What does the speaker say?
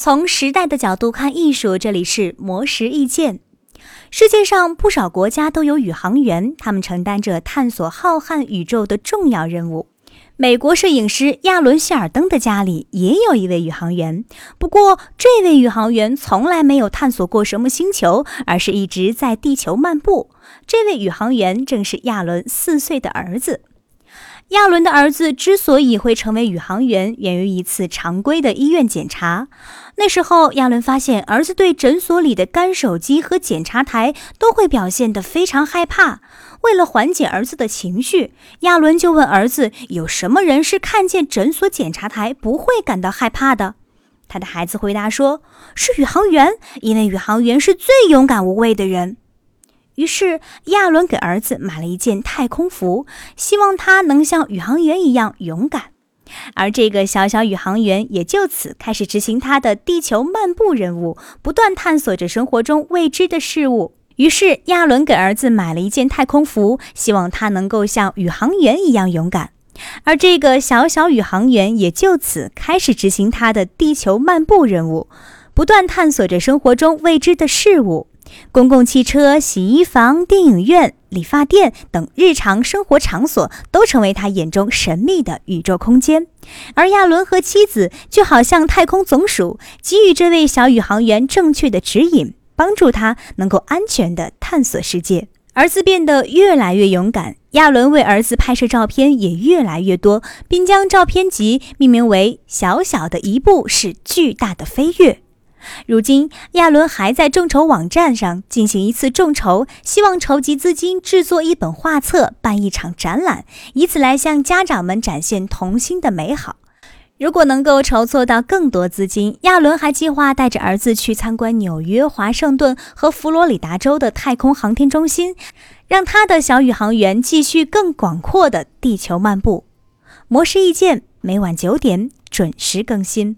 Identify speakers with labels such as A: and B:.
A: 从时代的角度看艺术，这里是魔石意见。世界上不少国家都有宇航员，他们承担着探索浩瀚宇宙的重要任务。美国摄影师亚伦·希尔登的家里也有一位宇航员，不过这位宇航员从来没有探索过什么星球，而是一直在地球漫步。这位宇航员正是亚伦四岁的儿子。亚伦的儿子之所以会成为宇航员，源于一次常规的医院检查。那时候，亚伦发现儿子对诊所里的干手机和检查台都会表现得非常害怕。为了缓解儿子的情绪，亚伦就问儿子：“有什么人是看见诊所检查台不会感到害怕的？”他的孩子回答说：“是宇航员，因为宇航员是最勇敢无畏的人。”于是，亚伦给儿子买了一件太空服，希望他能像宇航员一样勇敢。而这个小小宇航员也就此开始执行他的地球漫步任务，不断探索着生活中未知的事物。于是，亚伦给儿子买了一件太空服，希望他能够像宇航员一样勇敢。而这个小小宇航员也就此开始执行他的地球漫步任务，不断探索着生活中未知的事物。公共汽车、洗衣房、电影院、理发店等日常生活场所都成为他眼中神秘的宇宙空间，而亚伦和妻子就好像太空总署，给予这位小宇航员正确的指引，帮助他能够安全地探索世界。儿子变得越来越勇敢，亚伦为儿子拍摄照片也越来越多，并将照片集命名为“小小的一步是巨大的飞跃”。如今，亚伦还在众筹网站上进行一次众筹，希望筹集资金制作一本画册、办一场展览，以此来向家长们展现童心的美好。如果能够筹措到更多资金，亚伦还计划带着儿子去参观纽约、华盛顿和佛罗里达州的太空航天中心，让他的小宇航员继续更广阔的地球漫步。模式意见每晚九点准时更新。